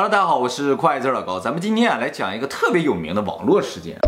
Hello，大家好，我是快字老高，咱们今天啊来讲一个特别有名的网络事件。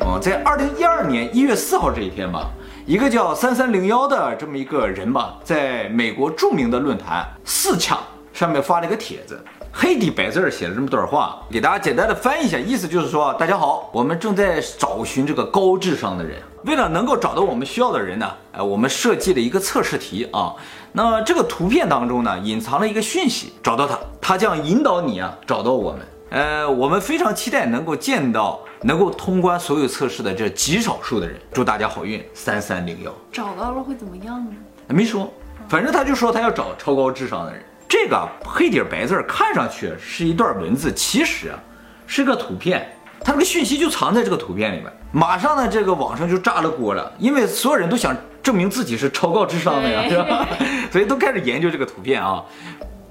哦，在二零一二年一月四号这一天吧，一个叫三三零幺的这么一个人吧，在美国著名的论坛四强上面发了一个帖子，黑底白字写了这么段话，给大家简单的翻译一下，意思就是说，大家好，我们正在找寻这个高智商的人，为了能够找到我们需要的人呢，哎，我们设计了一个测试题啊。那这个图片当中呢，隐藏了一个讯息，找到它，它将引导你啊找到我们。呃，我们非常期待能够见到能够通关所有测试的这极少数的人。祝大家好运，三三零幺。找到了会怎么样呢？没说，反正他就说他要找超高智商的人。这个黑底白字看上去是一段文字，其实啊是个图片，它这个讯息就藏在这个图片里面。马上呢，这个网上就炸了锅了，因为所有人都想证明自己是超高智商的呀，是吧？所以都开始研究这个图片啊。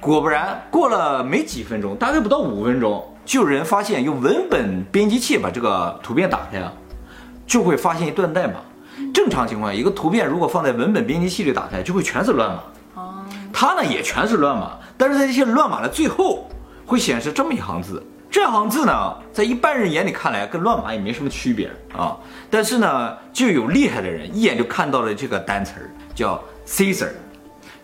果不然，过了没几分钟，大概不到五分钟，就有人发现用文本编辑器把这个图片打开啊，就会发现一段代码。正常情况下，一个图片如果放在文本编辑器里打开，就会全是乱码。哦，它呢也全是乱码，但是在这些乱码的最后会显示这么一行字。这行字呢，在一般人眼里看来跟乱码也没什么区别啊。但是呢，就有厉害的人一眼就看到了这个单词儿，叫 Caesar。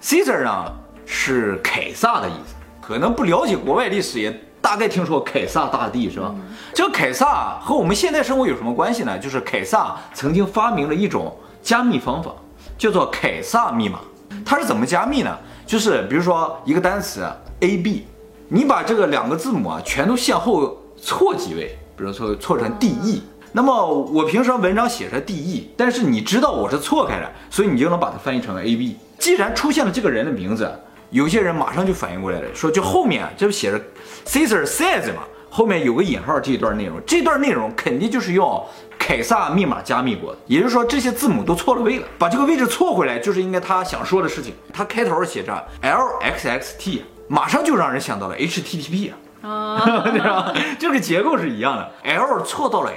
Caesar 呢是凯撒的意思，可能不了解国外历史也大概听说凯撒大帝是吧？这个凯撒和我们现在生活有什么关系呢？就是凯撒曾经发明了一种加密方法，叫做凯撒密码。它是怎么加密呢？就是比如说一个单词 A B，你把这个两个字母啊全都向后错几位，比如说错成 D E。那么我平时文章写成 D E，但是你知道我是错开的，所以你就能把它翻译成 A B。既然出现了这个人的名字，有些人马上就反应过来了，说就后面这不写着 Caesar says 嘛，后面有个引号这一段内容，这段内容肯定就是用凯撒密码加密过的，也就是说这些字母都错了位了，把这个位置错回来就是应该他想说的事情。他开头写着 L X X T，马上就让人想到了 H T T P 啊，啊，对吧？这个结构是一样的，L 错到了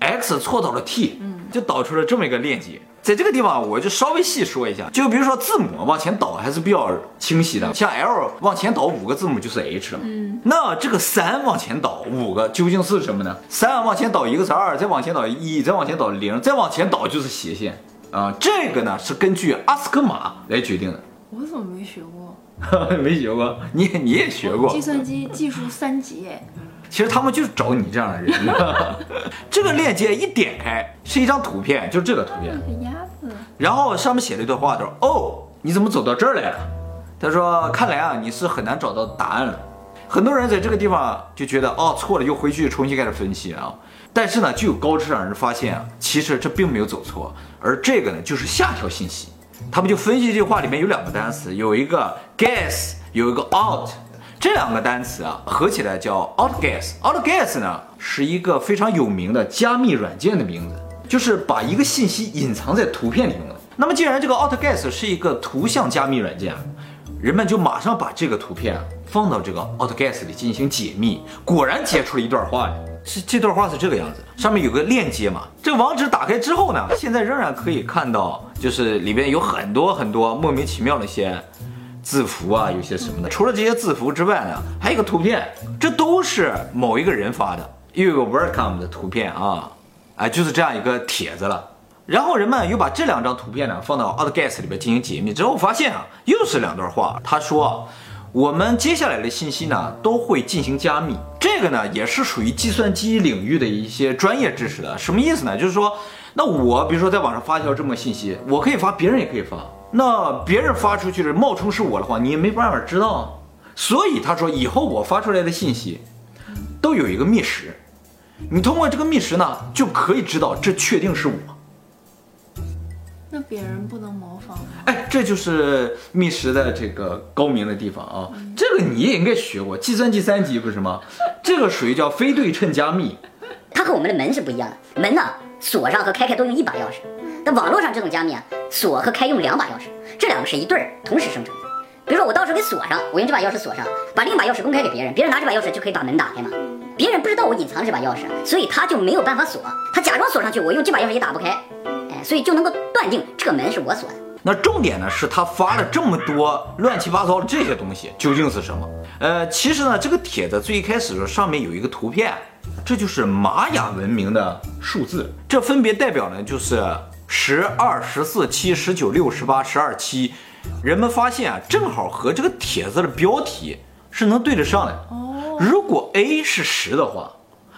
H，X 错到了 T，嗯就导出了这么一个链接。在这个地方，我就稍微细说一下，就比如说字母往前倒还是比较清晰的，像 L 往前倒五个字母就是 H 了嘛。嗯，那这个三往前倒五个究竟是什么呢？三往前倒一个是二，再往前倒一，再往前倒零，再往前倒就是斜线啊。这个呢是根据阿斯克马来决定的。我怎么没学过？没学过，你你也学过计。算机技术三级，其实他们就是找你这样的人。这个链接一点开是一张图片，就是这个图片。鸭子，然后上面写了一段话，他说：“哦，你怎么走到这儿来了？”他说：“看来啊，你是很难找到答案了。”很多人在这个地方就觉得哦错了，又回去重新开始分析啊。但是呢，就有高智商人发现啊，其实这并没有走错，而这个呢就是下条信息。他们就分析这句话里面有两个单词，有一个 guess，有一个 out。这两个单词啊合起来叫 outguess。outguess 呢是一个非常有名的加密软件的名字，就是把一个信息隐藏在图片里面的。那么既然这个 outguess 是一个图像加密软件，人们就马上把这个图片放到这个 outguess 里进行解密，果然解出了一段话来。这这段话是这个样子，上面有个链接嘛，这个网址打开之后呢，现在仍然可以看到，就是里边有很多很多莫名其妙的一些字符啊，有些什么的。除了这些字符之外呢，还有个图片，这都是某一个人发的，又有个 welcome 的图片啊，哎，就是这样一个帖子了。然后人们又把这两张图片呢放到 outguess 里边进行解密之后，发现啊，又是两段话。他说，我们接下来的信息呢都会进行加密，这个呢也是属于计算机领域的一些专业知识的。什么意思呢？就是说，那我比如说在网上发一条这么信息，我可以发，别人也可以发。那别人发出去的冒充是我的话，你也没办法知道啊。所以他说，以后我发出来的信息都有一个密匙，你通过这个密匙呢，就可以知道这确定是我。那别人不能模仿吗？哎，这就是密匙的这个高明的地方啊！这个你也应该学过，计算机三级不是吗？这个属于叫非对称加密。它和我们的门是不一样的。门呢，锁上和开开都用一把钥匙，那网络上这种加密啊，锁和开用两把钥匙，这两个是一对儿，同时生成的。比如说我到时候给锁上，我用这把钥匙锁上，把另一把钥匙公开给别人，别人拿这把钥匙就可以把门打开嘛。别人不知道我隐藏这把钥匙，所以他就没有办法锁，他假装锁上去，我用这把钥匙也打不开，哎，所以就能够断定这个门是我锁的。那重点呢是他发了这么多乱七八糟的这些东西究竟是什么？呃，其实呢，这个帖子最一开始的时候上面有一个图片，这就是玛雅文明的数字，这分别代表呢就是十二、十四、七、十九、六、十八、十二、七。人们发现啊，正好和这个帖子的标题是能对得上的。哦，如果 A 是十的话，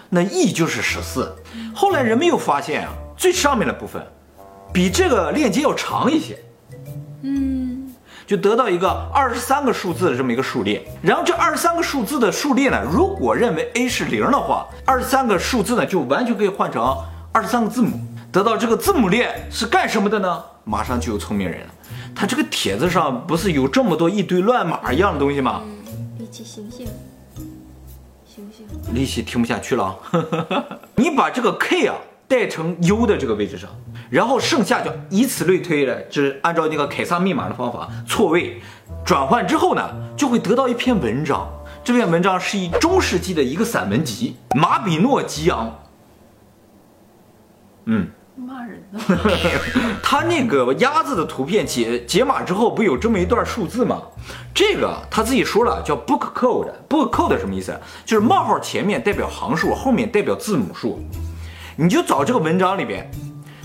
那 E 就是十四。后来人们又发现啊，最上面的部分比这个链接要长一些，嗯，就得到一个二十三个数字的这么一个数列。然后这二十三个数字的数列呢，如果认为 A 是零的话，二十三个数字呢就完全可以换成二十三个字母。得到这个字母列是干什么的呢？马上就有聪明人了。他这个帖子上不是有这么多一堆乱码一样的东西吗？一起醒醒，醒醒，利息听不下去了啊！你把这个 K 啊带成 U 的这个位置上，然后剩下就以此类推的，就是按照那个凯撒密码的方法错位转换之后呢，就会得到一篇文章。这篇文章是以中世纪的一个散文集《马比诺吉昂》。嗯，骂人呢，他那个鸭子的图片解解码之后，不有这么一段数字吗？这个他自己说了，叫 book code。book code 什么意思？就是冒号前面代表行数，后面代表字母数。你就找这个文章里边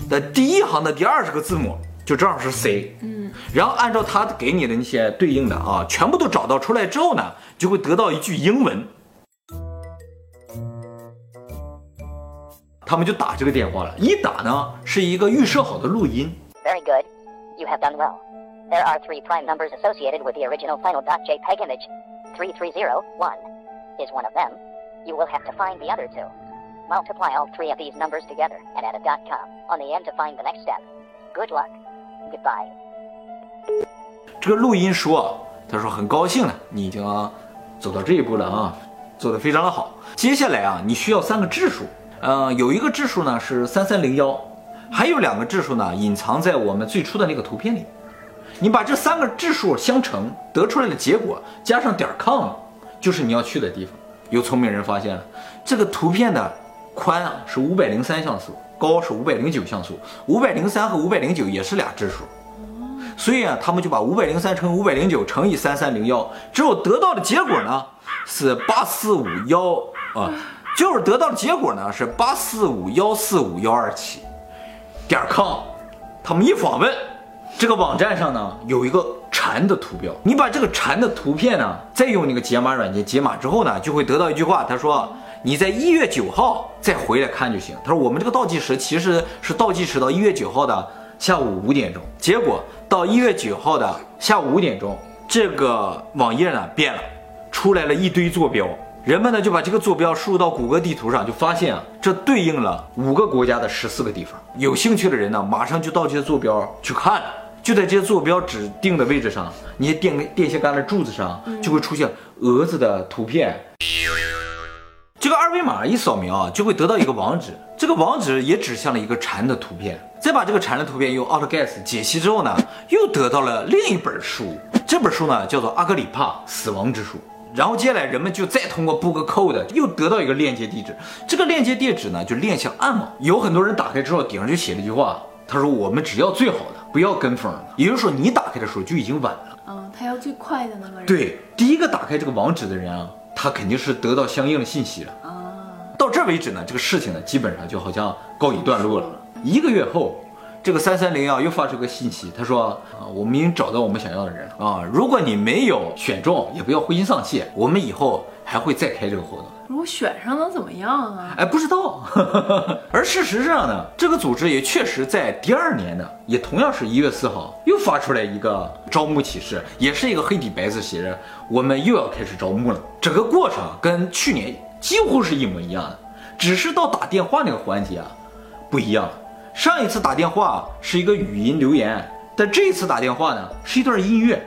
的第一行的第二十个字母，就正好是 C。嗯，然后按照他给你的那些对应的啊，全部都找到出来之后呢，就会得到一句英文。他们就打这个电话了，一打呢是一个预设好的录音。Very good. You have done well. There are three prime numbers associated with the original final .jpeg image. Three three zero one is one of them. You will have to find the other two. Multiply all three of these numbers together and add a .com on the end to find the next step. Good luck. Goodbye. 这个录音说啊，他说很高兴了，你已经走到这一步了啊，做得非常的好。接下来啊，你需要三个质数，呃，有一个质数呢是三三零幺，还有两个质数呢隐藏在我们最初的那个图片里。你把这三个质数相乘，得出来的结果加上点 com，就是你要去的地方。有聪明人发现了，这个图片的宽啊是五百零三像素，高是五百零九像素，五百零三和五百零九也是俩质数。所以啊，他们就把五百零三乘五百零九乘以三三零幺，之后得到的结果呢是八四五幺啊，就是得到的结果呢是八四五幺四五幺二七点 com。他们一访问，这个网站上呢有一个蝉的图标，你把这个蝉的图片呢，再用那个解码软件解码之后呢，就会得到一句话，他说你在一月九号再回来看就行。他说我们这个倒计时其实是倒计时到一月九号的下午五点钟，结果到一月九号的下午五点钟，这个网页呢变了，出来了一堆坐标。人们呢就把这个坐标输入到谷歌地图上，就发现啊，这对应了五个国家的十四个地方。有兴趣的人呢，马上就到这些坐标去看。就在这些坐标指定的位置上，你电电线杆的柱子上就会出现蛾子的图片。这个二维码一扫描啊，就会得到一个网址，这个网址也指向了一个蝉的图片。再把这个蝉的图片用 AutoGuess 解析之后呢，又得到了另一本书。这本书呢叫做《阿格里帕死亡之书》。然后接下来人们就再通过 Book Code 又得到一个链接地址，这个链接地址呢就链向暗网。有很多人打开之后顶上就写了一句话，他说我们只要最好的，不要跟风的。也就是说你打开的时候就已经晚了。嗯，他要最快的那个人。，对，第一个打开这个网址的人啊，他肯定是得到相应的信息了。啊，到这为止呢，这个事情呢，基本上就好像告一段落了。一个月后，这个三三零啊又发出个信息，他说啊，我们已经找到我们想要的人了啊，如果你没有选中，也不要灰心丧气，我们以后还会再开这个活动。如果选上能怎么样啊？哎，不知道。而事实上呢，这个组织也确实在第二年呢，也同样是一月四号又发出来一个招募启事，也是一个黑底白字写着我们又要开始招募了。整个过程跟去年几乎是一模一样的，只是到打电话那个环节啊不一样。上一次打电话是一个语音留言，但这一次打电话呢是一段音乐。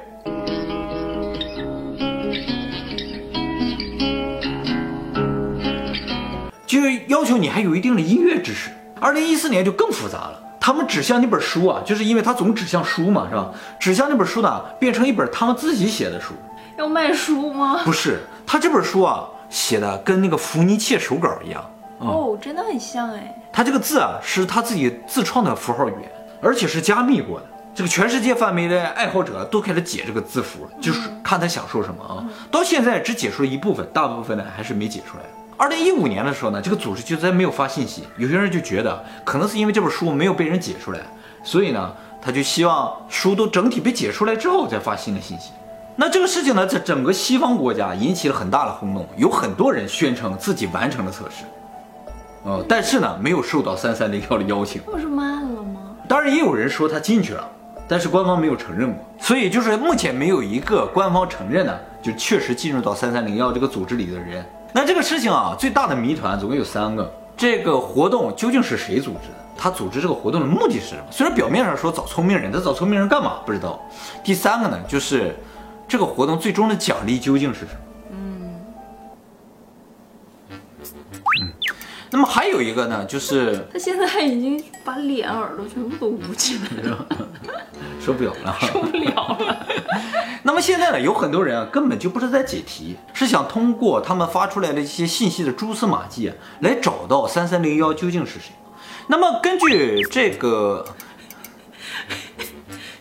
就是要求你还有一定的音乐知识。二零一四年就更复杂了，他们指向那本书啊，就是因为他总指向书嘛，是吧？指向那本书呢，变成一本他们自己写的书，要卖书吗？不是他这本书啊写的跟那个伏尼切手稿一样，哦，真的很像哎。他这个字啊是他自己自创的符号语言，而且是加密过的。这个全世界范围的爱好者都开始解这个字符，就是看他想说什么啊。到现在只解出了一部分，大部分呢还是没解出来。二零一五年的时候呢，这个组织就在没有发信息。有些人就觉得，可能是因为这本书没有被人解出来，所以呢，他就希望书都整体被解出来之后再发新的信息。那这个事情呢，在整个西方国家引起了很大的轰动，有很多人宣称自己完成了测试，呃，但是呢，没有受到三三零幺的邀请。不是慢了吗？当然，也有人说他进去了，但是官方没有承认过，所以就是目前没有一个官方承认呢，就确实进入到三三零幺这个组织里的人。那这个事情啊，最大的谜团总共有三个：这个活动究竟是谁组织的？他组织这个活动的目的是什么？虽然表面上说找聪明人，但找聪明人干嘛？不知道。第三个呢，就是这个活动最终的奖励究竟是什么？那么还有一个呢，就是他现在已经把脸、耳朵全部都捂起来了，受不了了。受不了了。那么现在呢，有很多人啊，根本就不是在解题，是想通过他们发出来的一些信息的蛛丝马迹啊，来找到三三零幺究竟是谁。那么根据这个，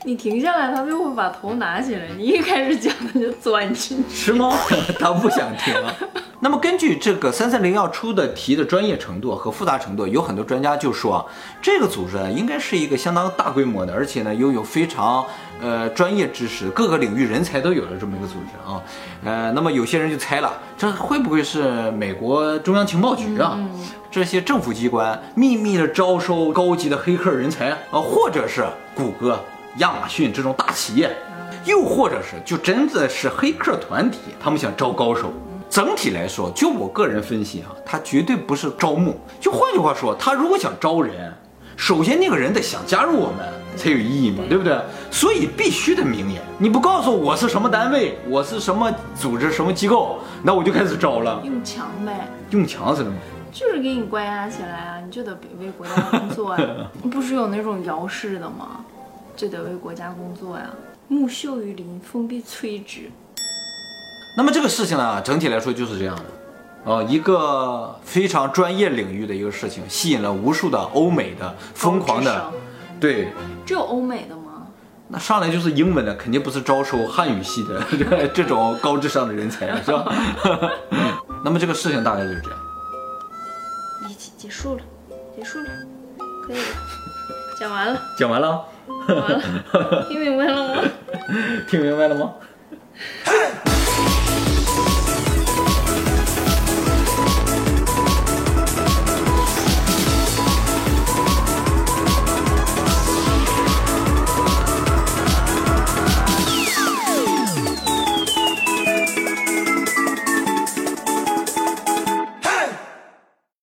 你停下来，他就会把头拿起来。你一开始讲他就钻进去。是吗？他不想听啊。那么根据这个三三零要出的题的专业程度和复杂程度，有很多专家就说啊，这个组织啊应该是一个相当大规模的，而且呢拥有非常呃专业知识、各个领域人才都有的这么一个组织啊。呃，那么有些人就猜了，这会不会是美国中央情报局啊？这些政府机关秘密的招收高级的黑客人才啊，或者是谷歌、亚马逊这种大企业，又或者是就真的是黑客团体，他们想招高手。整体来说，就我个人分析啊，他绝对不是招募。就换句话说，他如果想招人，首先那个人得想加入我们才有意义嘛，对不对？所以必须得明言，你不告诉我是什么单位，我是什么组织、什么机构，那我就开始招了。用强呗，用强是什么？就是给你关押起来啊，你就得为国家工作啊。不是有那种摇式的吗？就得为国家工作呀。木秀于林，风必摧之。那么这个事情呢，整体来说就是这样的，呃，一个非常专业领域的一个事情，吸引了无数的欧美的疯狂的，对，只有欧美的吗？那上来就是英文的，肯定不是招收汉语系的 这种高智商的人才，是吧？那么这个事情大概就是这样。一起结束了，结束了，可以了，讲完了，讲，完了，听明白了吗？听明白了吗？